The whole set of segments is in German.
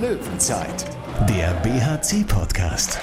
Löwenzeit, der BHC-Podcast.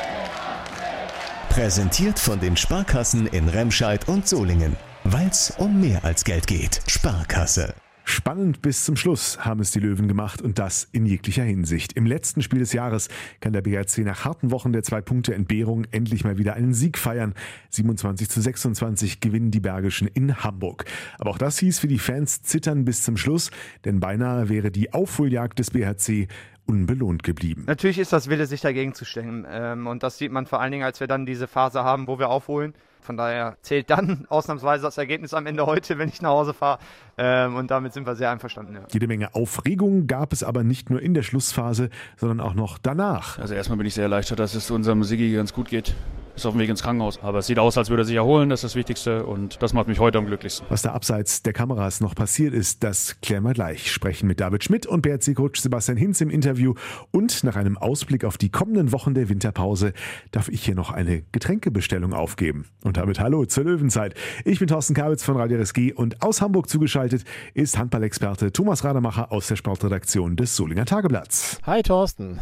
Präsentiert von den Sparkassen in Remscheid und Solingen. Weil es um mehr als Geld geht. Sparkasse. Spannend bis zum Schluss haben es die Löwen gemacht und das in jeglicher Hinsicht. Im letzten Spiel des Jahres kann der BRC nach harten Wochen der zwei Punkte Entbehrung endlich mal wieder einen Sieg feiern. 27 zu 26 gewinnen die Bergischen in Hamburg. Aber auch das hieß für die Fans zittern bis zum Schluss, denn beinahe wäre die Aufholjagd des BRC unbelohnt geblieben. Natürlich ist das Wille, sich dagegen zu stellen. Ähm, und das sieht man vor allen Dingen, als wir dann diese Phase haben, wo wir aufholen. Von daher zählt dann ausnahmsweise das Ergebnis am Ende heute, wenn ich nach Hause fahre. Ähm, und damit sind wir sehr einverstanden. Ja. Jede Menge Aufregung gab es aber nicht nur in der Schlussphase, sondern auch noch danach. Also erstmal bin ich sehr erleichtert, dass es unserem Sigi ganz gut geht ist auf dem Weg ins Krankenhaus. Aber es sieht aus, als würde er sich erholen, das ist das Wichtigste und das macht mich heute am glücklichsten. Was da abseits der Kameras noch passiert ist, das klären wir gleich. Sprechen mit David Schmidt und BRC-Coach Sebastian Hinz im Interview und nach einem Ausblick auf die kommenden Wochen der Winterpause darf ich hier noch eine Getränkebestellung aufgeben. Und damit hallo zur Löwenzeit. Ich bin Thorsten Kabitz von Radio RSG und aus Hamburg zugeschaltet ist Handballexperte Thomas Rademacher aus der Sportredaktion des Solinger Tageblatts. Hi Thorsten.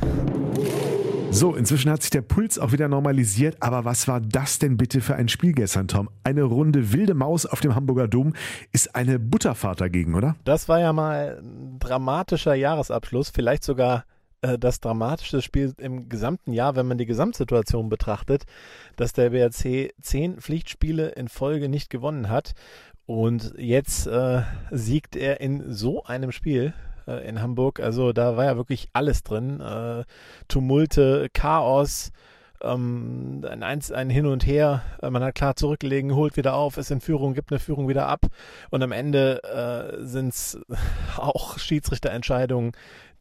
So, inzwischen hat sich der Puls auch wieder normalisiert, aber was war das denn bitte für ein Spiel gestern, Tom? Eine Runde wilde Maus auf dem Hamburger Dom ist eine Butterfahrt dagegen, oder? Das war ja mal ein dramatischer Jahresabschluss, vielleicht sogar äh, das dramatischste Spiel im gesamten Jahr, wenn man die Gesamtsituation betrachtet, dass der BRC zehn Pflichtspiele in Folge nicht gewonnen hat. Und jetzt äh, siegt er in so einem Spiel äh, in Hamburg. Also da war ja wirklich alles drin. Äh, Tumulte, Chaos, ähm, ein, ein Hin und Her. Äh, man hat klar zurückgelegen, holt wieder auf, ist in Führung, gibt eine Führung wieder ab. Und am Ende äh, sind es auch Schiedsrichterentscheidungen,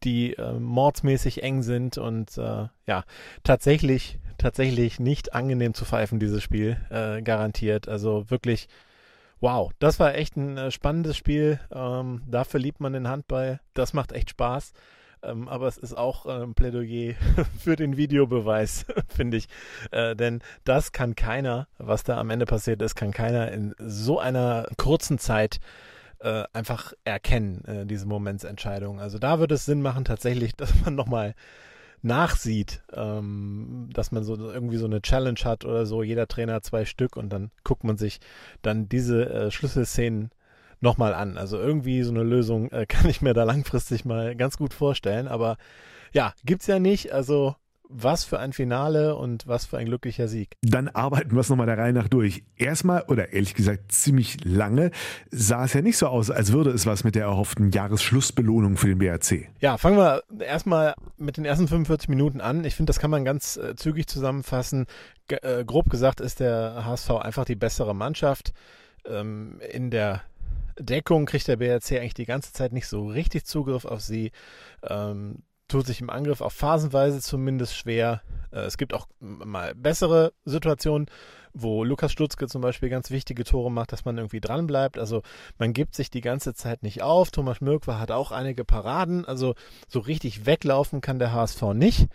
die äh, mordsmäßig eng sind und äh, ja, tatsächlich, tatsächlich nicht angenehm zu pfeifen, dieses Spiel, äh, garantiert. Also wirklich Wow, das war echt ein äh, spannendes Spiel. Ähm, da verliebt man den Handball. Das macht echt Spaß. Ähm, aber es ist auch äh, ein Plädoyer für den Videobeweis, finde ich. Äh, denn das kann keiner, was da am Ende passiert ist, kann keiner in so einer kurzen Zeit äh, einfach erkennen, äh, diese Momentsentscheidung. Also da würde es Sinn machen, tatsächlich, dass man nochmal nachsieht, ähm, dass man so irgendwie so eine Challenge hat oder so, jeder Trainer zwei Stück und dann guckt man sich dann diese äh, Schlüsselszenen nochmal an. Also irgendwie so eine Lösung äh, kann ich mir da langfristig mal ganz gut vorstellen, aber ja, gibt's ja nicht, also was für ein Finale und was für ein glücklicher Sieg. Dann arbeiten wir es nochmal der Reihe nach durch. Erstmal, oder ehrlich gesagt ziemlich lange, sah es ja nicht so aus, als würde es was mit der erhofften Jahresschlussbelohnung für den BRC. Ja, fangen wir erstmal mit den ersten 45 Minuten an. Ich finde, das kann man ganz äh, zügig zusammenfassen. G äh, grob gesagt ist der HSV einfach die bessere Mannschaft. Ähm, in der Deckung kriegt der BRC eigentlich die ganze Zeit nicht so richtig Zugriff auf sie. Ähm, tut sich im Angriff auch phasenweise zumindest schwer. Äh, es gibt auch mal bessere Situationen, wo Lukas Stutzke zum Beispiel ganz wichtige Tore macht, dass man irgendwie dran bleibt. Also man gibt sich die ganze Zeit nicht auf. Thomas Mirkwa hat auch einige Paraden. Also so richtig weglaufen kann der HSV nicht.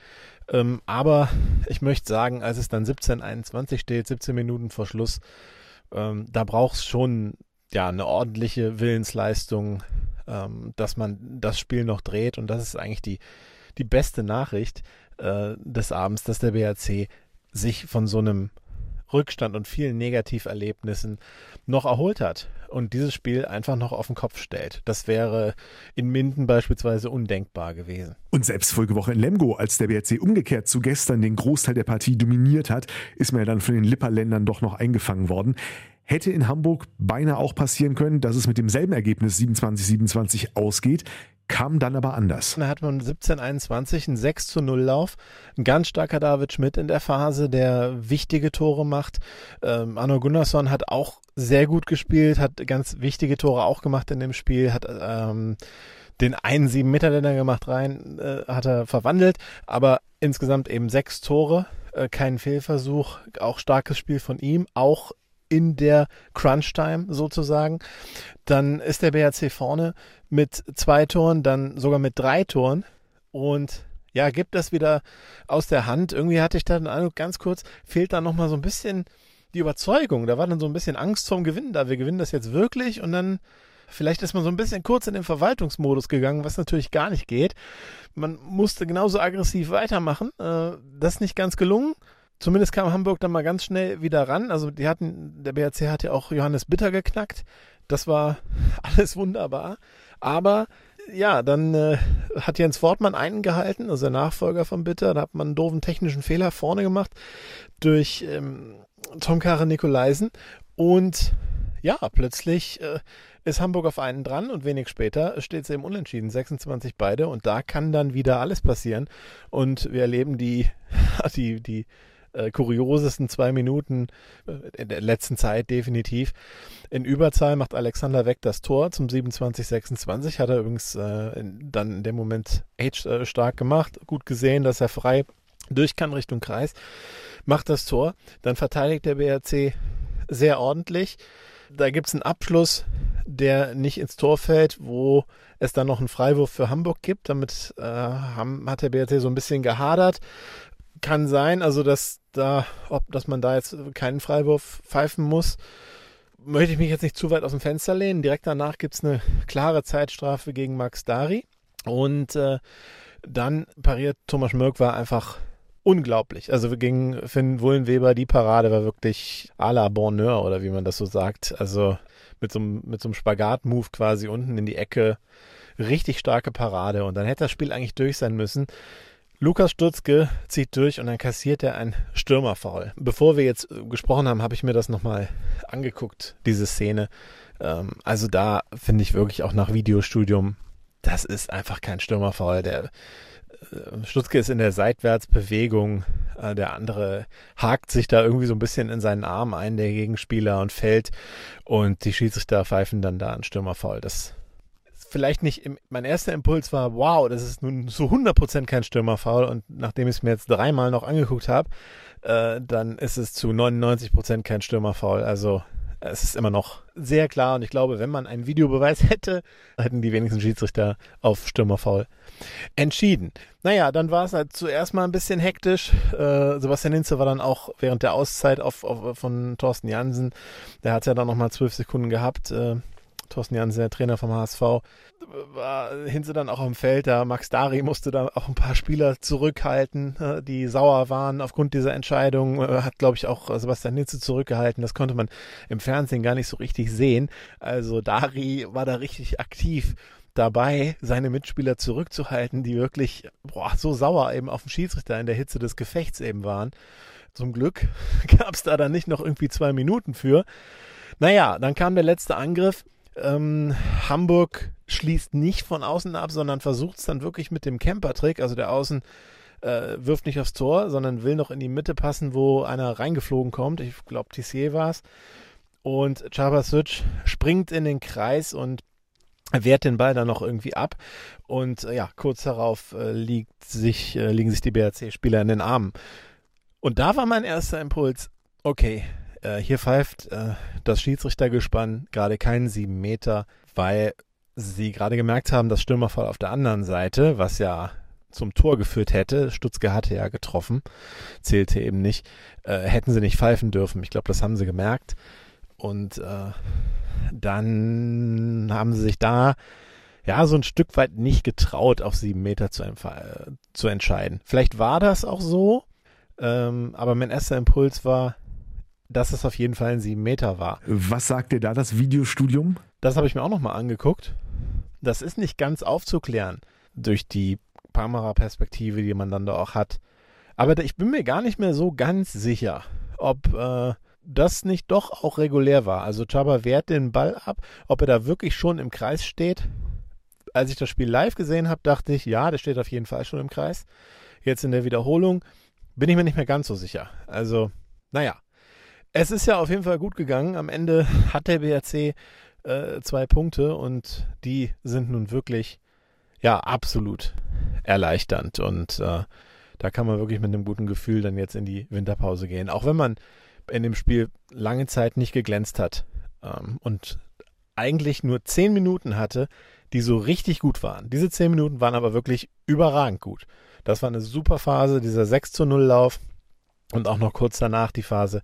Ähm, aber ich möchte sagen, als es dann 17:21 steht, 17 Minuten vor Schluss, ähm, da braucht es schon ja eine ordentliche Willensleistung ähm, dass man das Spiel noch dreht. Und das ist eigentlich die, die beste Nachricht äh, des Abends, dass der BRC sich von so einem Rückstand und vielen Negativerlebnissen noch erholt hat und dieses Spiel einfach noch auf den Kopf stellt. Das wäre in Minden beispielsweise undenkbar gewesen. Und selbst Folgewoche in Lemgo, als der BRC umgekehrt zu gestern den Großteil der Partie dominiert hat, ist man ja dann von den Lipperländern doch noch eingefangen worden. Hätte in Hamburg beinahe auch passieren können, dass es mit demselben Ergebnis 27-27 ausgeht, kam dann aber anders. Da hat man 17-21 einen 6 zu 0 Lauf. Ein ganz starker David Schmidt in der Phase, der wichtige Tore macht. Ähm, Arno Gunnarsson hat auch sehr gut gespielt, hat ganz wichtige Tore auch gemacht in dem Spiel, hat ähm, den einen 7 Meter Länder gemacht rein, äh, hat er verwandelt, aber insgesamt eben sechs Tore, äh, kein Fehlversuch, auch starkes Spiel von ihm, auch in der Crunch-Time sozusagen. Dann ist der BRC vorne mit zwei Toren, dann sogar mit drei Toren und ja, gibt das wieder aus der Hand. Irgendwie hatte ich da den Eindruck, ganz kurz, fehlt da nochmal so ein bisschen die Überzeugung. Da war dann so ein bisschen Angst vorm Gewinnen da. Wir gewinnen das jetzt wirklich und dann Vielleicht ist man so ein bisschen kurz in den Verwaltungsmodus gegangen, was natürlich gar nicht geht. Man musste genauso aggressiv weitermachen. Äh, das ist nicht ganz gelungen. Zumindest kam Hamburg dann mal ganz schnell wieder ran. Also die hatten, der BRC hat ja auch Johannes Bitter geknackt. Das war alles wunderbar. Aber ja, dann äh, hat Jens Wortmann einen gehalten, also der Nachfolger von Bitter. Da hat man einen doofen technischen Fehler vorne gemacht durch ähm, Tom Kare Nikolaisen. Und ja, plötzlich äh, ist Hamburg auf einen dran und wenig später steht es eben unentschieden, 26 beide. Und da kann dann wieder alles passieren. Und wir erleben die, die, die äh, kuriosesten zwei Minuten äh, in der letzten Zeit definitiv. In Überzahl macht Alexander Weck das Tor zum 27-26. Hat er übrigens äh, in, dann in dem Moment echt äh, stark gemacht. Gut gesehen, dass er frei durch kann Richtung Kreis. Macht das Tor. Dann verteidigt der BRC sehr ordentlich. Da gibt es einen Abschluss, der nicht ins Tor fällt, wo es dann noch einen Freiwurf für Hamburg gibt. Damit äh, hat der BRC so ein bisschen gehadert kann sein, also dass da, ob, dass man da jetzt keinen Freiwurf pfeifen muss, möchte ich mich jetzt nicht zu weit aus dem Fenster lehnen. Direkt danach gibt es eine klare Zeitstrafe gegen Max Dari. Und äh, dann pariert Thomas Mörk war einfach unglaublich. Also gegen Finn Wullenweber, die Parade war wirklich à la Bonheur oder wie man das so sagt. Also mit so, mit so einem Spagat-Move quasi unten in die Ecke. Richtig starke Parade. Und dann hätte das Spiel eigentlich durch sein müssen. Lukas Stutzke zieht durch und dann kassiert er ein Stürmerfoul. Bevor wir jetzt äh, gesprochen haben, habe ich mir das nochmal angeguckt, diese Szene. Ähm, also da finde ich wirklich auch nach Videostudium, das ist einfach kein Stürmerfoul. Der äh, Stutzke ist in der Seitwärtsbewegung, äh, der andere hakt sich da irgendwie so ein bisschen in seinen Arm ein, der Gegenspieler, und fällt und die Schiedsrichter pfeifen dann da ein Stürmerfoul. Das vielleicht nicht, im, mein erster Impuls war, wow, das ist nun so 100% kein Stürmerfoul und nachdem ich es mir jetzt dreimal noch angeguckt habe, äh, dann ist es zu 99% kein Stürmerfoul. Also es ist immer noch sehr klar und ich glaube, wenn man einen Videobeweis hätte, hätten die wenigsten Schiedsrichter auf Stürmerfoul entschieden. Naja, dann war es halt zuerst mal ein bisschen hektisch. Äh, Sebastian Hinze war dann auch während der Auszeit auf, auf, von Thorsten Jansen, der hat ja dann nochmal zwölf Sekunden gehabt. Äh, Thorsten Jansen, der Trainer vom HSV, war Hinze dann auch am Feld. Da Max Dari musste da auch ein paar Spieler zurückhalten, äh, die sauer waren aufgrund dieser Entscheidung. Äh, hat, glaube ich, auch Sebastian Hinze zurückgehalten. Das konnte man im Fernsehen gar nicht so richtig sehen. Also Dari war da richtig aktiv dabei, seine Mitspieler zurückzuhalten, die wirklich boah, so sauer eben auf den Schiedsrichter in der Hitze des Gefechts eben waren. Zum Glück gab es da dann nicht noch irgendwie zwei Minuten für. Naja, dann kam der letzte Angriff ähm, Hamburg schließt nicht von außen ab, sondern versucht es dann wirklich mit dem Camper-Trick. Also der Außen äh, wirft nicht aufs Tor, sondern will noch in die Mitte passen, wo einer reingeflogen kommt. Ich glaube, Tissier war es. Und Chabasic springt in den Kreis und wehrt den Ball dann noch irgendwie ab. Und äh, ja, kurz darauf äh, sich, äh, liegen sich die BRC-Spieler in den Armen. Und da war mein erster Impuls, okay, äh, hier pfeift äh, das Schiedsrichtergespann gerade keinen sieben Meter, weil sie gerade gemerkt haben, dass Stürmerfall auf der anderen Seite, was ja zum Tor geführt hätte, Stutzke hatte ja getroffen, zählte eben nicht, äh, hätten sie nicht pfeifen dürfen. Ich glaube, das haben sie gemerkt. Und äh, dann haben sie sich da ja so ein Stück weit nicht getraut, auf sieben Meter zu, zu entscheiden. Vielleicht war das auch so, ähm, aber mein erster Impuls war, dass es auf jeden Fall ein 7 Meter war. Was sagt dir da das Videostudium? Das habe ich mir auch nochmal angeguckt. Das ist nicht ganz aufzuklären durch die Kameraperspektive, die man dann da auch hat. Aber ich bin mir gar nicht mehr so ganz sicher, ob äh, das nicht doch auch regulär war. Also Chaba wehrt den Ball ab, ob er da wirklich schon im Kreis steht. Als ich das Spiel live gesehen habe, dachte ich, ja, der steht auf jeden Fall schon im Kreis. Jetzt in der Wiederholung bin ich mir nicht mehr ganz so sicher. Also, naja, es ist ja auf jeden Fall gut gegangen. Am Ende hat der BRC äh, zwei Punkte und die sind nun wirklich ja absolut erleichternd und äh, da kann man wirklich mit einem guten Gefühl dann jetzt in die Winterpause gehen. Auch wenn man in dem Spiel lange Zeit nicht geglänzt hat ähm, und eigentlich nur zehn Minuten hatte, die so richtig gut waren. Diese zehn Minuten waren aber wirklich überragend gut. Das war eine super Phase, dieser 6 zu 0 Lauf und auch noch kurz danach die Phase,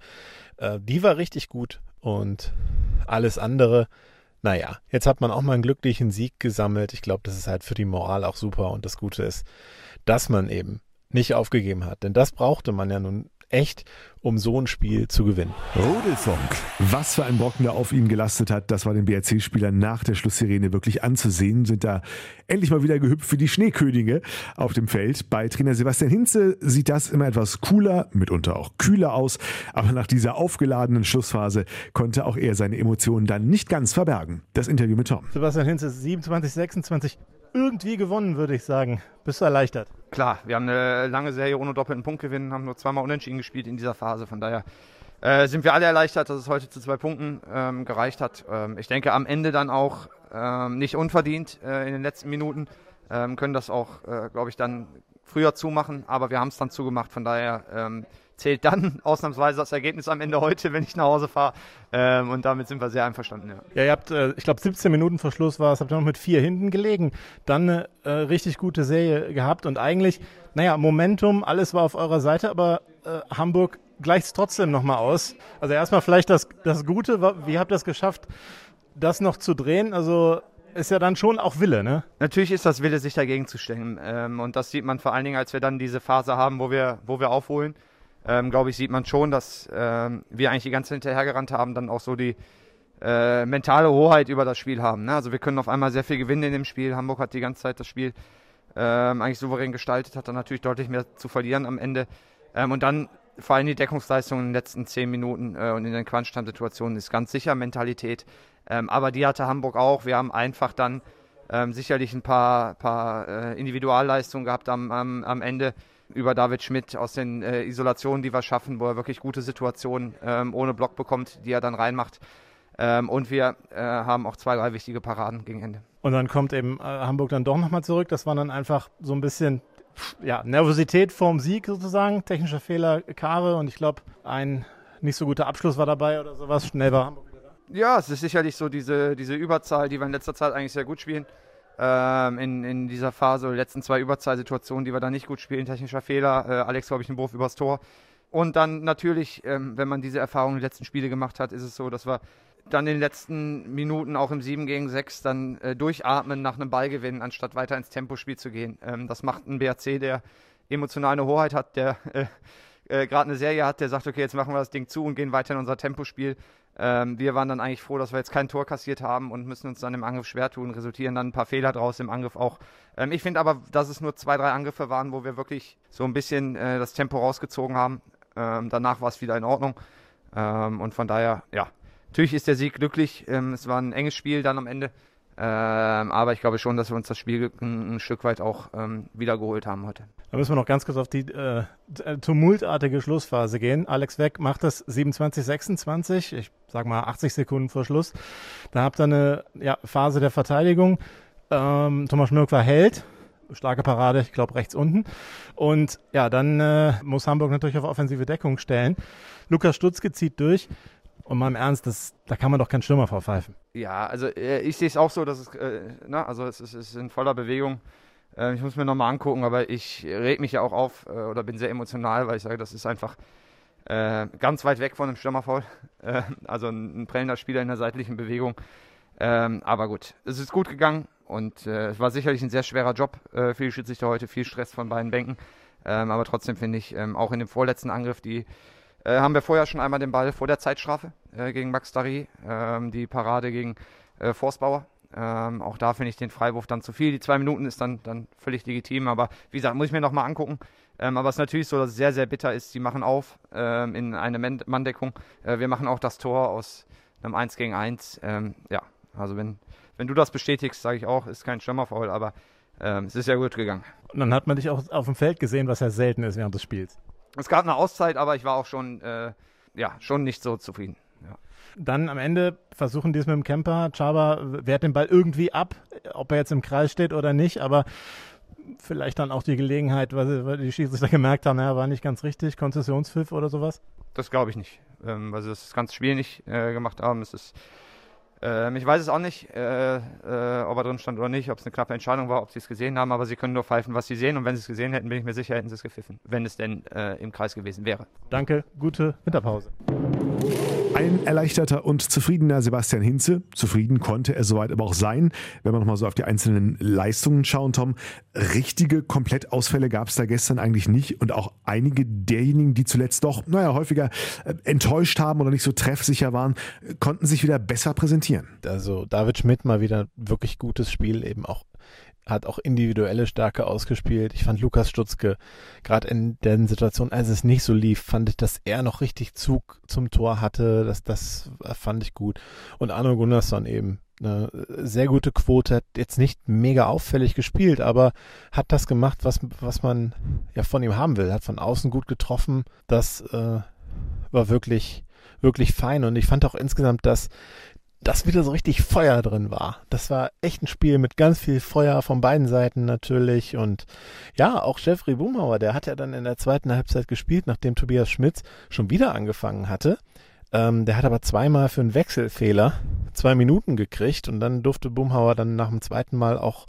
äh, die war richtig gut und alles andere, naja, jetzt hat man auch mal einen glücklichen Sieg gesammelt. Ich glaube, das ist halt für die Moral auch super und das Gute ist, dass man eben nicht aufgegeben hat. Denn das brauchte man ja nun echt, um so ein Spiel zu gewinnen. Rudelfunk. Was für ein Brocken da auf ihm gelastet hat, das war den BRC-Spielern nach der Schlusssirene wirklich anzusehen. Sind da endlich mal wieder gehüpft wie die Schneekönige auf dem Feld. Bei Trainer Sebastian Hinze sieht das immer etwas cooler, mitunter auch kühler aus. Aber nach dieser aufgeladenen Schlussphase konnte auch er seine Emotionen dann nicht ganz verbergen. Das Interview mit Tom. Sebastian Hinze 27, 26 irgendwie gewonnen, würde ich sagen. Bist du erleichtert? Klar, wir haben eine lange Serie ohne doppelten Punktgewinn, haben nur zweimal unentschieden gespielt in dieser Phase. Von daher äh, sind wir alle erleichtert, dass es heute zu zwei Punkten ähm, gereicht hat. Ähm, ich denke, am Ende dann auch ähm, nicht unverdient äh, in den letzten Minuten. Ähm, können das auch, äh, glaube ich, dann früher zumachen, aber wir haben es dann zugemacht. Von daher ähm, zählt dann ausnahmsweise das Ergebnis am Ende heute, wenn ich nach Hause fahre. Ähm, und damit sind wir sehr einverstanden. Ja, ja ihr habt, äh, ich glaube, 17 Minuten vor Schluss war es, habt ihr noch mit vier hinten gelegen. Dann eine äh, richtig gute Serie gehabt und eigentlich, naja, Momentum, alles war auf eurer Seite, aber äh, Hamburg gleicht es trotzdem nochmal aus. Also erstmal vielleicht das, das Gute, wie habt ihr es geschafft, das noch zu drehen? Also ist ja dann schon auch Wille, ne? Natürlich ist das Wille, sich dagegen zu stellen. Ähm, und das sieht man vor allen Dingen, als wir dann diese Phase haben, wo wir, wo wir aufholen ähm, glaube ich, sieht man schon, dass ähm, wir eigentlich die ganze Zeit hinterhergerannt haben, dann auch so die äh, mentale Hoheit über das Spiel haben. Ne? Also wir können auf einmal sehr viel gewinnen in dem Spiel. Hamburg hat die ganze Zeit das Spiel ähm, eigentlich souverän gestaltet, hat dann natürlich deutlich mehr zu verlieren am Ende. Ähm, und dann vor allem die Deckungsleistung in den letzten zehn Minuten äh, und in den Quantstand-Situationen ist ganz sicher Mentalität. Ähm, aber die hatte Hamburg auch. Wir haben einfach dann ähm, sicherlich ein paar, paar äh, Individualleistungen gehabt am, am, am Ende über David Schmidt aus den äh, Isolationen, die wir schaffen, wo er wirklich gute Situationen ähm, ohne Block bekommt, die er dann reinmacht. Ähm, und wir äh, haben auch zwei, drei wichtige Paraden gegen Ende. Und dann kommt eben äh, Hamburg dann doch nochmal zurück. Das war dann einfach so ein bisschen ja, Nervosität vorm Sieg sozusagen, technischer Fehler, Kare und ich glaube, ein nicht so guter Abschluss war dabei oder sowas. Schnell war Hamburg wieder da. Ja, es ist sicherlich so diese, diese Überzahl, die wir in letzter Zeit eigentlich sehr gut spielen ähm, in, in dieser Phase, die letzten zwei Überzahlsituationen, die wir da nicht gut spielen, technischer Fehler, äh, Alex, glaube ich, einen Wurf übers Tor. Und dann natürlich, ähm, wenn man diese Erfahrung in den letzten Spiele gemacht hat, ist es so, dass wir dann in den letzten Minuten auch im 7 gegen 6 dann äh, durchatmen nach einem Ballgewinn, anstatt weiter ins Tempospiel zu gehen. Ähm, das macht ein BRC, der emotional eine Hoheit hat, der äh, äh, gerade eine Serie hat, der sagt, okay, jetzt machen wir das Ding zu und gehen weiter in unser Tempospiel. Ähm, wir waren dann eigentlich froh, dass wir jetzt kein Tor kassiert haben und müssen uns dann im Angriff schwer tun, resultieren dann ein paar Fehler draus im Angriff auch. Ähm, ich finde aber, dass es nur zwei, drei Angriffe waren, wo wir wirklich so ein bisschen äh, das Tempo rausgezogen haben. Ähm, danach war es wieder in Ordnung. Ähm, und von daher, ja, natürlich ist der Sieg glücklich. Ähm, es war ein enges Spiel dann am Ende. Ähm, aber ich glaube schon, dass wir uns das Spiel ein, ein Stück weit auch ähm, wiedergeholt haben heute. Da müssen wir noch ganz kurz auf die äh, äh tumultartige Schlussphase gehen. Alex Weck macht das 27, 26, ich sag mal 80 Sekunden vor Schluss. Da habt ihr eine ja, Phase der Verteidigung. Ähm, Thomas Schmirk war Held. Starke Parade, ich glaube rechts unten. Und ja, dann äh, muss Hamburg natürlich auf offensive Deckung stellen. Lukas Stutzke zieht durch. Und mal im Ernst, das, da kann man doch keinen Stürmer verpfeifen. Ja, also äh, ich sehe es auch so, dass es, äh, na, also es ist, es ist in voller Bewegung. Äh, ich muss mir nochmal angucken, aber ich reg mich ja auch auf äh, oder bin sehr emotional, weil ich sage, das ist einfach äh, ganz weit weg von einem Stürmerfoul. Äh, also ein, ein prellender Spieler in der seitlichen Bewegung. Ähm, aber gut, es ist gut gegangen und es war sicherlich ein sehr schwerer Job für die Schiedsrichter heute, viel Stress von beiden Bänken. Ähm, aber trotzdem finde ich, ähm, auch in dem vorletzten Angriff, die äh, haben wir vorher schon einmal den Ball vor der Zeitstrafe äh, gegen Max Darry, ähm, die Parade gegen äh, Forstbauer. Ähm, auch da finde ich den Freiwurf dann zu viel. Die zwei Minuten ist dann, dann völlig legitim, aber wie gesagt, muss ich mir nochmal angucken. Ähm, aber es ist natürlich so, dass es sehr, sehr bitter ist. Die machen auf ähm, in eine Manndeckung. Äh, wir machen auch das Tor aus einem 1 gegen 1. Ähm, ja, also wenn, wenn du das bestätigst, sage ich auch, ist kein Stürmerfoul, aber ähm, es ist ja gut gegangen. Und dann hat man dich auch auf dem Feld gesehen, was ja selten ist während des Spiels. Es gab eine Auszeit, aber ich war auch schon, äh, ja, schon nicht so zufrieden. Ja. Dann am Ende versuchen die es mit dem Camper. Chaba wehrt den Ball irgendwie ab, ob er jetzt im Kreis steht oder nicht, aber vielleicht dann auch die Gelegenheit, weil, die Schiedsrichter gemerkt haben, er war nicht ganz richtig, Konzessionspfiff oder sowas? Das glaube ich nicht, ähm, weil sie das ganze Spiel nicht äh, gemacht haben. Es ist ähm, ich weiß es auch nicht, äh, äh, ob er drin stand oder nicht, ob es eine knappe Entscheidung war, ob sie es gesehen haben, aber sie können nur pfeifen, was sie sehen. Und wenn sie es gesehen hätten, bin ich mir sicher, hätten sie es gepfiffen, wenn es denn äh, im Kreis gewesen wäre. Danke, gute Winterpause. Ein erleichterter und zufriedener Sebastian Hinze. Zufrieden konnte er soweit aber auch sein. Wenn wir nochmal so auf die einzelnen Leistungen schauen, Tom, richtige Komplettausfälle gab es da gestern eigentlich nicht. Und auch einige derjenigen, die zuletzt doch, naja, häufiger äh, enttäuscht haben oder nicht so treffsicher waren, konnten sich wieder besser präsentieren. Also David Schmidt mal wieder wirklich gutes Spiel, eben auch hat auch individuelle Stärke ausgespielt. Ich fand Lukas Stutzke, gerade in den Situationen, als es nicht so lief, fand ich, dass er noch richtig Zug zum Tor hatte. Das, das fand ich gut. Und Arno Gunnarsson eben eine sehr gute Quote, hat jetzt nicht mega auffällig gespielt, aber hat das gemacht, was, was man ja von ihm haben will. Hat von außen gut getroffen. Das äh, war wirklich, wirklich fein. Und ich fand auch insgesamt, dass dass wieder so richtig Feuer drin war. Das war echt ein Spiel mit ganz viel Feuer von beiden Seiten natürlich. Und ja, auch Jeffrey Boomhauer, der hat ja dann in der zweiten Halbzeit gespielt, nachdem Tobias Schmitz schon wieder angefangen hatte. Ähm, der hat aber zweimal für einen Wechselfehler zwei Minuten gekriegt und dann durfte Boomhauer dann nach dem zweiten Mal auch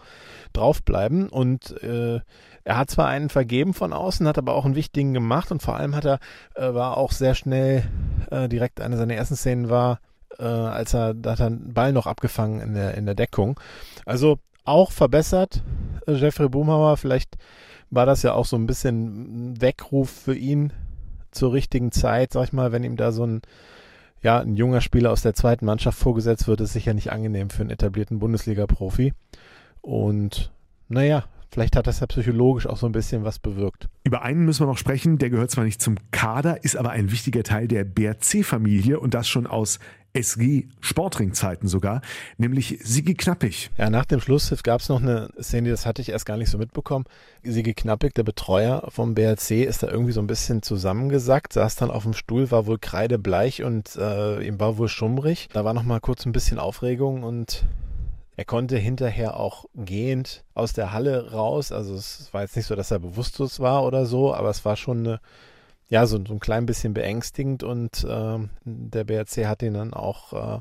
draufbleiben. Und äh, er hat zwar einen vergeben von außen, hat aber auch einen wichtigen gemacht und vor allem hat er, äh, war auch sehr schnell, äh, direkt eine seiner ersten Szenen war, äh, als er, da hat er einen Ball noch abgefangen in der, in der Deckung. Also auch verbessert, äh, Jeffrey Boomhauer. Vielleicht war das ja auch so ein bisschen ein Weckruf für ihn zur richtigen Zeit, sag ich mal, wenn ihm da so ein, ja, ein junger Spieler aus der zweiten Mannschaft vorgesetzt wird, ist sicher nicht angenehm für einen etablierten Bundesliga-Profi. Und naja, Vielleicht hat das ja psychologisch auch so ein bisschen was bewirkt. Über einen müssen wir noch sprechen, der gehört zwar nicht zum Kader, ist aber ein wichtiger Teil der BRC-Familie und das schon aus SG Sportringzeiten sogar, nämlich Sigi Knappig. Ja, nach dem Schlusspfiff gab es noch eine Szene, das hatte ich erst gar nicht so mitbekommen. Sigi Knappig, der Betreuer vom BRC, ist da irgendwie so ein bisschen zusammengesackt, saß dann auf dem Stuhl, war wohl kreidebleich und äh, ihm war wohl schummrig. Da war noch mal kurz ein bisschen Aufregung und er konnte hinterher auch gehend aus der Halle raus. Also es war jetzt nicht so, dass er bewusstlos war oder so, aber es war schon eine ja, so, so ein klein bisschen beängstigend und äh, der BRC hat ihn dann auch äh,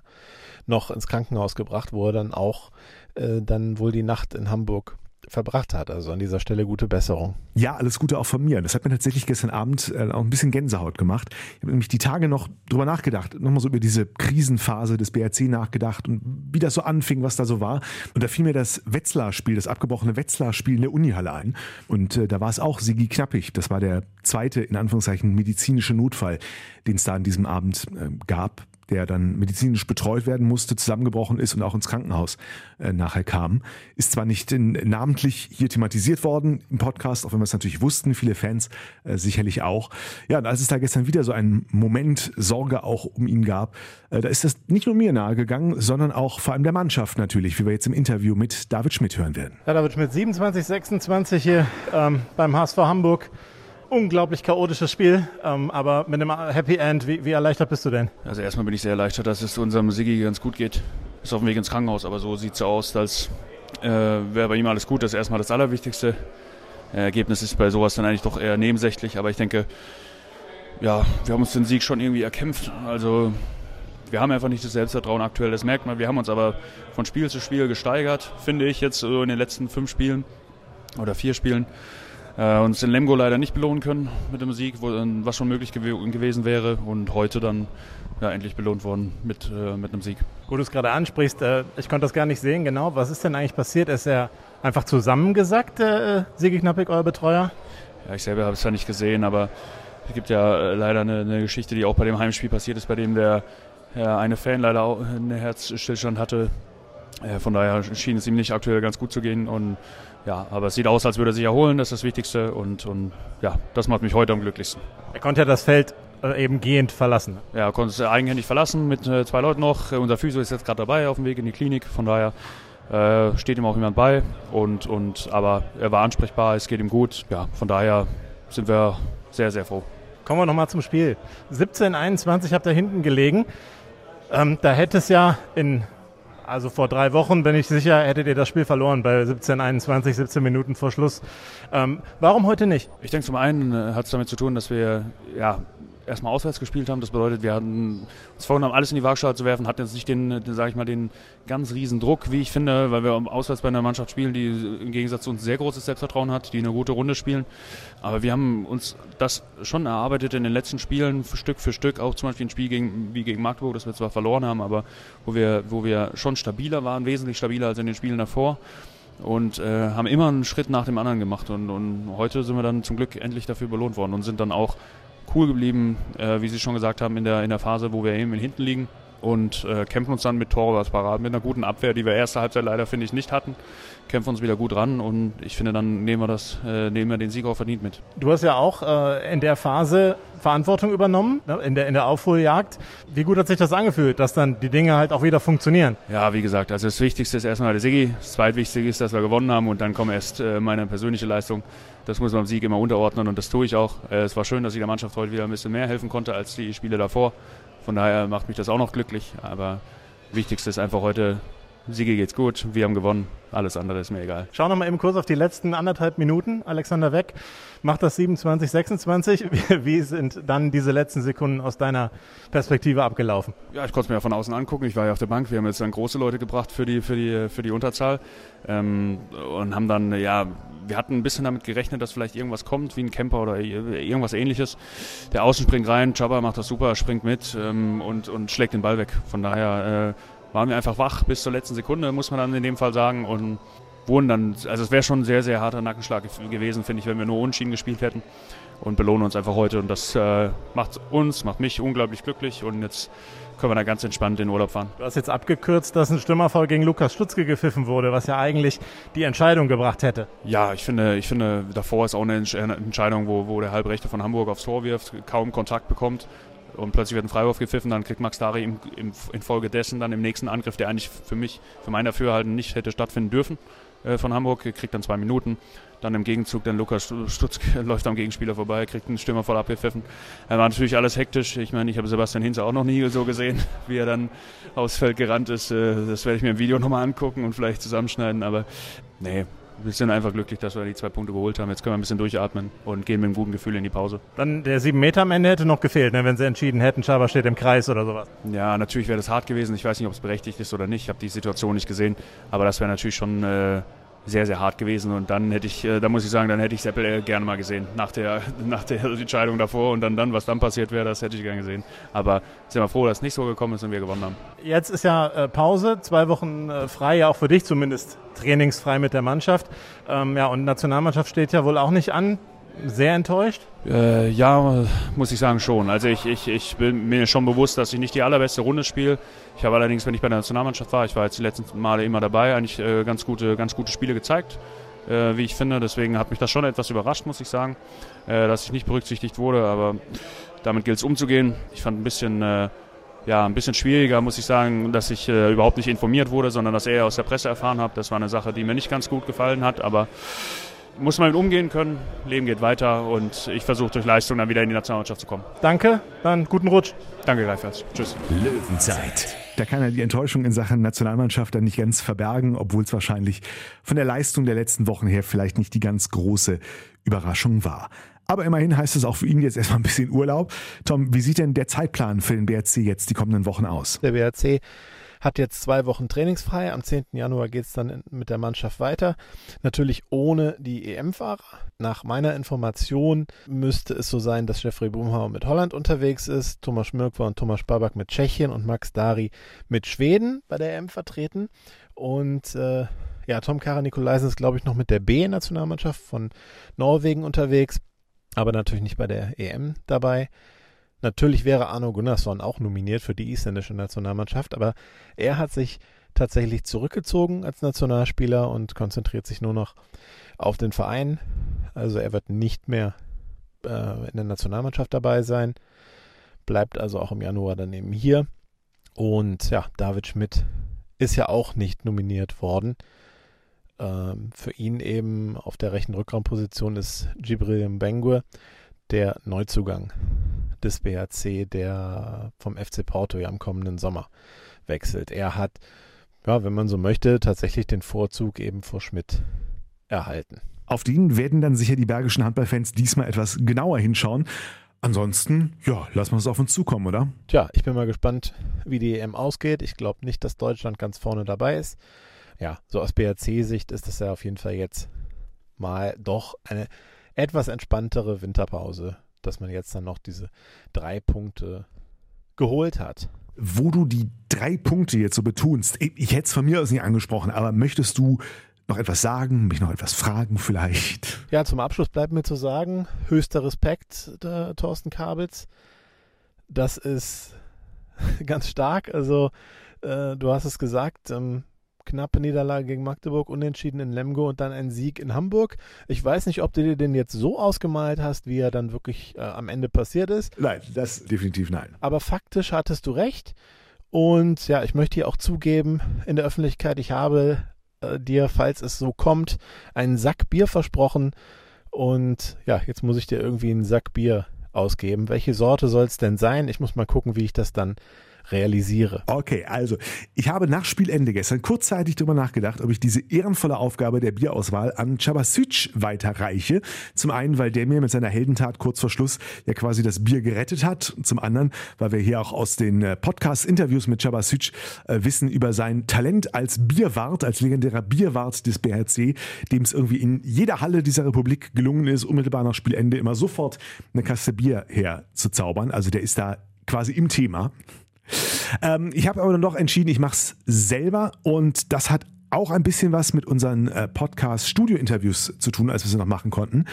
noch ins Krankenhaus gebracht, wo er dann auch äh, dann wohl die Nacht in Hamburg verbracht hat. Also an dieser Stelle gute Besserung. Ja, alles Gute auch von mir. Das hat mir tatsächlich gestern Abend äh, auch ein bisschen Gänsehaut gemacht. Ich habe nämlich die Tage noch drüber nachgedacht, nochmal so über diese Krisenphase des BRC nachgedacht und wie das so anfing, was da so war. Und da fiel mir das Wetzlar-Spiel, das abgebrochene Wetzlar-Spiel in der Unihalle ein. Und äh, da war es auch Sigi Knappig. Das war der zweite, in Anführungszeichen, medizinische Notfall, den es da an diesem Abend äh, gab der dann medizinisch betreut werden musste, zusammengebrochen ist und auch ins Krankenhaus äh, nachher kam. Ist zwar nicht in, namentlich hier thematisiert worden im Podcast, auch wenn wir es natürlich wussten, viele Fans äh, sicherlich auch. Ja, und als es da gestern wieder so einen Moment Sorge auch um ihn gab, äh, da ist das nicht nur mir nahegegangen, sondern auch vor allem der Mannschaft natürlich, wie wir jetzt im Interview mit David Schmidt hören werden. Ja, David Schmidt, 27, 26 hier ähm, beim HSV Hamburg unglaublich chaotisches Spiel, ähm, aber mit einem Happy End. Wie, wie, erleichtert bist du denn? Also erstmal bin ich sehr erleichtert, dass es unserem Sigi ganz gut geht. Ist auf dem Weg ins Krankenhaus, aber so sieht es aus, als äh, wäre bei ihm alles gut. Das ist erstmal das Allerwichtigste. Ergebnis ist bei sowas dann eigentlich doch eher nebensächlich, aber ich denke, ja, wir haben uns den Sieg schon irgendwie erkämpft. Also wir haben einfach nicht das Selbstvertrauen aktuell, das merkt man. Wir haben uns aber von Spiel zu Spiel gesteigert, finde ich, jetzt so in den letzten fünf Spielen oder vier Spielen äh, uns in Lemgo leider nicht belohnen können mit dem Sieg, wo, was schon möglich gew gewesen wäre und heute dann ja, endlich belohnt worden mit, äh, mit einem Sieg. Wo du es gerade ansprichst, äh, ich konnte das gar nicht sehen genau. Was ist denn eigentlich passiert? Ist er einfach zusammengesackt, äh, Sigi Knappig, euer Betreuer? Ja, ich selber habe es ja nicht gesehen, aber es gibt ja äh, leider eine, eine, Geschichte, die auch bei dem Heimspiel passiert ist, bei dem der ja, eine Fan leider auch einen Herzstillstand hatte. Äh, von daher schien es ihm nicht aktuell ganz gut zu gehen und ja, aber es sieht aus, als würde er sich erholen, das ist das Wichtigste und, und ja, das macht mich heute am glücklichsten. Er konnte ja das Feld äh, eben gehend verlassen. Ja, er konnte es eigenhändig verlassen mit äh, zwei Leuten noch. Unser Physio ist jetzt gerade dabei auf dem Weg in die Klinik, von daher äh, steht ihm auch jemand bei und, und aber er war ansprechbar, es geht ihm gut. Ja, von daher sind wir sehr, sehr froh. Kommen wir nochmal zum Spiel. 17:21 habt ihr hinten gelegen. Ähm, da hätte es ja in also vor drei Wochen bin ich sicher, hättet ihr das Spiel verloren bei 17, 21, 17 Minuten vor Schluss. Ähm, warum heute nicht? Ich denke, zum einen äh, hat es damit zu tun, dass wir ja, erstmal auswärts gespielt haben. Das bedeutet, wir hatten uns vorgenommen, alles in die Waagschale zu werfen, hatten jetzt nicht den, den sage ich mal, den ganz riesen Druck, wie ich finde, weil wir auswärts bei einer Mannschaft spielen, die im Gegensatz zu uns sehr großes Selbstvertrauen hat, die eine gute Runde spielen. Aber wir haben uns das schon erarbeitet in den letzten Spielen, Stück für Stück, auch zum Beispiel ein Spiel gegen, wie gegen Magdeburg, das wir zwar verloren haben, aber wo wir, wo wir schon stabiler waren, wesentlich stabiler als in den Spielen davor und äh, haben immer einen Schritt nach dem anderen gemacht. Und, und heute sind wir dann zum Glück endlich dafür belohnt worden und sind dann auch cool geblieben, äh, wie Sie schon gesagt haben, in der, in der Phase, wo wir eben hinten liegen und äh, kämpfen uns dann mit Torwartsparaden, mit einer guten Abwehr, die wir erste Halbzeit leider, finde ich, nicht hatten. Kämpfen uns wieder gut ran und ich finde, dann nehmen wir, das, äh, nehmen wir den Sieg auch verdient mit. Du hast ja auch äh, in der Phase Verantwortung übernommen, ne, in der, in der Aufholjagd. Wie gut hat sich das angefühlt, dass dann die Dinge halt auch wieder funktionieren? Ja, wie gesagt, also das Wichtigste ist erstmal der Sigi, das Zweitwichtigste ist, dass wir gewonnen haben und dann kommt erst äh, meine persönliche Leistung. Das muss man dem Sieg immer unterordnen und das tue ich auch. Äh, es war schön, dass ich der Mannschaft heute wieder ein bisschen mehr helfen konnte als die Spiele davor. Von daher macht mich das auch noch glücklich. Aber wichtigste ist einfach heute, Siege geht's gut, wir haben gewonnen. Alles andere ist mir egal. Schau noch mal eben kurz auf die letzten anderthalb Minuten. Alexander Weck macht das 27, 26. Wie sind dann diese letzten Sekunden aus deiner Perspektive abgelaufen? Ja, ich konnte es mir ja von außen angucken. Ich war ja auf der Bank. Wir haben jetzt dann große Leute gebracht für die, für die, für die Unterzahl. Ähm, und haben dann, ja, wir hatten ein bisschen damit gerechnet, dass vielleicht irgendwas kommt, wie ein Camper oder irgendwas ähnliches. Der Außen springt rein, Chaba macht das super, springt mit ähm, und, und schlägt den Ball weg. Von daher äh, waren wir einfach wach bis zur letzten Sekunde, muss man dann in dem Fall sagen. Und wurden dann, also es wäre schon ein sehr, sehr harter Nackenschlag gewesen, finde ich, wenn wir nur Unschieden gespielt hätten. Und belohnen uns einfach heute. Und das äh, macht uns, macht mich unglaublich glücklich. Und jetzt können wir da ganz entspannt in den Urlaub fahren. Du hast jetzt abgekürzt, dass ein Stürmerfall gegen Lukas Stutzke gepfiffen wurde, was ja eigentlich die Entscheidung gebracht hätte. Ja, ich finde, ich finde davor ist auch eine Entscheidung, wo, wo der Halbrechte von Hamburg aufs Tor wirft, kaum Kontakt bekommt und plötzlich wird ein Freiwurf gepfiffen, dann kriegt Max Dari im, im, infolgedessen dann im nächsten Angriff, der eigentlich für mich, für mein Dafürhalten nicht hätte stattfinden dürfen äh, von Hamburg, kriegt dann zwei Minuten. Dann im Gegenzug dann Lukas Stutz läuft am Gegenspieler vorbei, kriegt einen Stürmer voll abgepfiffen. Er war natürlich alles hektisch. Ich meine, ich habe Sebastian Hinze auch noch nie so gesehen, wie er dann aufs Feld gerannt ist. Äh, das werde ich mir im Video nochmal angucken und vielleicht zusammenschneiden. Aber nee, wir sind einfach glücklich, dass wir die zwei Punkte geholt haben. Jetzt können wir ein bisschen durchatmen und gehen mit einem guten Gefühl in die Pause. Dann der sieben Meter am Ende hätte noch gefehlt, ne, wenn sie entschieden hätten, Schaber steht im Kreis oder sowas. Ja, natürlich wäre das hart gewesen. Ich weiß nicht, ob es berechtigt ist oder nicht. Ich habe die Situation nicht gesehen. Aber das wäre natürlich schon äh, sehr, sehr hart gewesen. Und dann hätte ich, äh, da muss ich sagen, dann hätte ich Seppel äh, gerne mal gesehen. Nach der, nach der Entscheidung davor und dann, dann, was dann passiert wäre, das hätte ich gerne gesehen. Aber sind wir froh, dass es nicht so gekommen ist und wir gewonnen haben. Jetzt ist ja äh, Pause, zwei Wochen äh, frei, ja auch für dich zumindest trainingsfrei mit der Mannschaft. Ähm, ja, und Nationalmannschaft steht ja wohl auch nicht an sehr enttäuscht? Äh, ja, muss ich sagen schon. Also ich, ich, ich bin mir schon bewusst, dass ich nicht die allerbeste Runde spiele. Ich habe allerdings, wenn ich bei der Nationalmannschaft war, ich war jetzt die letzten Male immer dabei, eigentlich äh, ganz, gute, ganz gute Spiele gezeigt, äh, wie ich finde. Deswegen hat mich das schon etwas überrascht, muss ich sagen, äh, dass ich nicht berücksichtigt wurde. Aber damit gilt es umzugehen. Ich fand ein bisschen... Äh, ja, ein bisschen schwieriger, muss ich sagen, dass ich äh, überhaupt nicht informiert wurde, sondern dass er aus der Presse erfahren habe. Das war eine Sache, die mir nicht ganz gut gefallen hat, aber muss man mit umgehen können. Leben geht weiter und ich versuche durch Leistung dann wieder in die Nationalmannschaft zu kommen. Danke, dann guten Rutsch. Danke gleichfalls. Tschüss. Löwenzeit. Da kann er die Enttäuschung in Sachen Nationalmannschaft dann nicht ganz verbergen, obwohl es wahrscheinlich von der Leistung der letzten Wochen her vielleicht nicht die ganz große Überraschung war. Aber immerhin heißt es auch für ihn jetzt erstmal ein bisschen Urlaub. Tom, wie sieht denn der Zeitplan für den BRC jetzt die kommenden Wochen aus? Der BRC hat jetzt zwei Wochen trainingsfrei. Am 10. Januar geht es dann mit der Mannschaft weiter. Natürlich ohne die EM-Fahrer. Nach meiner Information müsste es so sein, dass Jeffrey Bumhauer mit Holland unterwegs ist, Thomas Schmirkwa und Thomas Spabak mit Tschechien und Max Dari mit Schweden bei der EM vertreten. Und äh, ja, Tom Kara Nikolaisen ist, glaube ich, noch mit der B-Nationalmannschaft von Norwegen unterwegs, aber natürlich nicht bei der EM dabei. Natürlich wäre Arno Gunnarsson auch nominiert für die isländische Nationalmannschaft, aber er hat sich tatsächlich zurückgezogen als Nationalspieler und konzentriert sich nur noch auf den Verein. Also er wird nicht mehr äh, in der Nationalmannschaft dabei sein, bleibt also auch im Januar dann eben hier. Und ja, David Schmidt ist ja auch nicht nominiert worden. Ähm, für ihn eben auf der rechten Rückraumposition ist Gibril Mbengue der Neuzugang des BRC, der vom FC Porto ja im kommenden Sommer wechselt. Er hat, ja, wenn man so möchte, tatsächlich den Vorzug eben vor Schmidt erhalten. Auf den werden dann sicher die bergischen Handballfans diesmal etwas genauer hinschauen. Ansonsten, ja, lassen wir es auf uns zukommen, oder? Tja, ich bin mal gespannt, wie die EM ausgeht. Ich glaube nicht, dass Deutschland ganz vorne dabei ist. Ja, so aus BRC-Sicht ist das ja auf jeden Fall jetzt mal doch eine etwas entspanntere Winterpause, dass man jetzt dann noch diese drei Punkte geholt hat. Wo du die drei Punkte jetzt so betonst, ich, hätte es von mir aus nicht angesprochen, aber möchtest du noch etwas sagen, mich noch etwas fragen vielleicht? Ja, zum Abschluss bleibt mir zu sagen, höchster Respekt, der Thorsten Kabitz. Das ist ganz stark. Also, äh, du hast es gesagt, ähm, knappe Niederlage gegen Magdeburg, unentschieden in Lemgo und dann ein Sieg in Hamburg. Ich weiß nicht, ob du dir den jetzt so ausgemalt hast, wie er dann wirklich äh, am Ende passiert ist. Nein, das definitiv nein. Aber faktisch hattest du recht. Und ja, ich möchte hier auch zugeben in der Öffentlichkeit, ich habe äh, dir, falls es so kommt, einen Sack Bier versprochen. Und ja, jetzt muss ich dir irgendwie einen Sack Bier ausgeben. Welche Sorte soll es denn sein? Ich muss mal gucken, wie ich das dann realisiere. Okay, also ich habe nach Spielende gestern kurzzeitig darüber nachgedacht, ob ich diese ehrenvolle Aufgabe der Bierauswahl an Chabasic weiterreiche. Zum einen, weil der mir mit seiner Heldentat kurz vor Schluss ja quasi das Bier gerettet hat. Zum anderen, weil wir hier auch aus den äh, Podcast-Interviews mit Chabasic äh, wissen über sein Talent als Bierwart, als legendärer Bierwart des BRC, dem es irgendwie in jeder Halle dieser Republik gelungen ist, unmittelbar nach Spielende immer sofort eine Kasse Bier herzuzaubern. Also der ist da quasi im Thema. Ähm, ich habe aber dann doch entschieden, ich mache es selber und das hat auch ein bisschen was mit unseren äh, Podcast-Studio-Interviews zu tun, als wir sie noch machen konnten.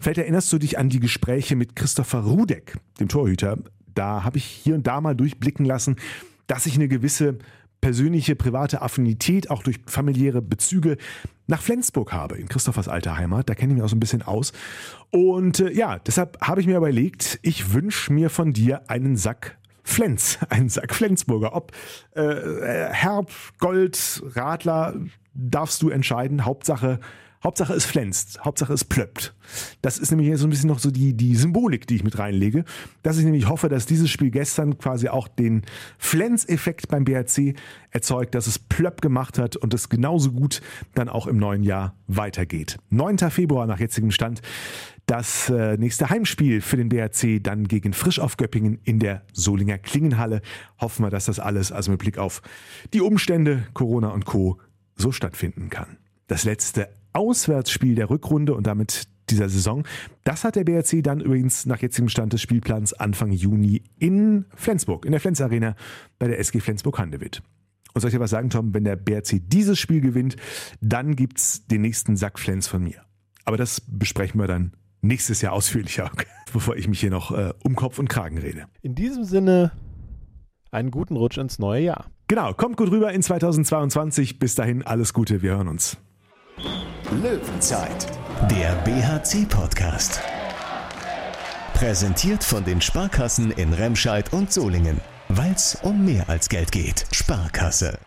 Vielleicht erinnerst du dich an die Gespräche mit Christopher Rudek, dem Torhüter. Da habe ich hier und da mal durchblicken lassen, dass ich eine gewisse persönliche, private Affinität, auch durch familiäre Bezüge nach Flensburg habe, in Christophers alter Heimat. Da kenne ich mich auch so ein bisschen aus. Und äh, ja, deshalb habe ich mir überlegt, ich wünsche mir von dir einen Sack Flens, ein Sack Flensburger. Ob äh, Herb, Gold, Radler, darfst du entscheiden. Hauptsache, Hauptsache es flänzt, Hauptsache es plöppt. Das ist nämlich so ein bisschen noch so die, die Symbolik, die ich mit reinlege. Dass ich nämlich hoffe, dass dieses Spiel gestern quasi auch den Flens-Effekt beim BRC erzeugt, dass es plöpp gemacht hat und es genauso gut dann auch im neuen Jahr weitergeht. 9. Februar nach jetzigem Stand das äh, nächste Heimspiel für den BRC dann gegen Frisch auf Göppingen in der Solinger Klingenhalle. Hoffen wir, dass das alles, also mit Blick auf die Umstände, Corona und Co., so stattfinden kann. Das letzte Auswärtsspiel der Rückrunde und damit dieser Saison. Das hat der BRC dann übrigens nach jetzigem Stand des Spielplans Anfang Juni in Flensburg, in der Flens Arena bei der SG Flensburg-Handewitt. Und soll ich dir was sagen, Tom? Wenn der BRC dieses Spiel gewinnt, dann gibt's den nächsten Sack Flens von mir. Aber das besprechen wir dann nächstes Jahr ausführlicher, bevor ich mich hier noch äh, um Kopf und Kragen rede. In diesem Sinne, einen guten Rutsch ins neue Jahr. Genau, kommt gut rüber in 2022. Bis dahin, alles Gute, wir hören uns. Löwenzeit, der BHC-Podcast. Präsentiert von den Sparkassen in Remscheid und Solingen. Weil es um mehr als Geld geht. Sparkasse.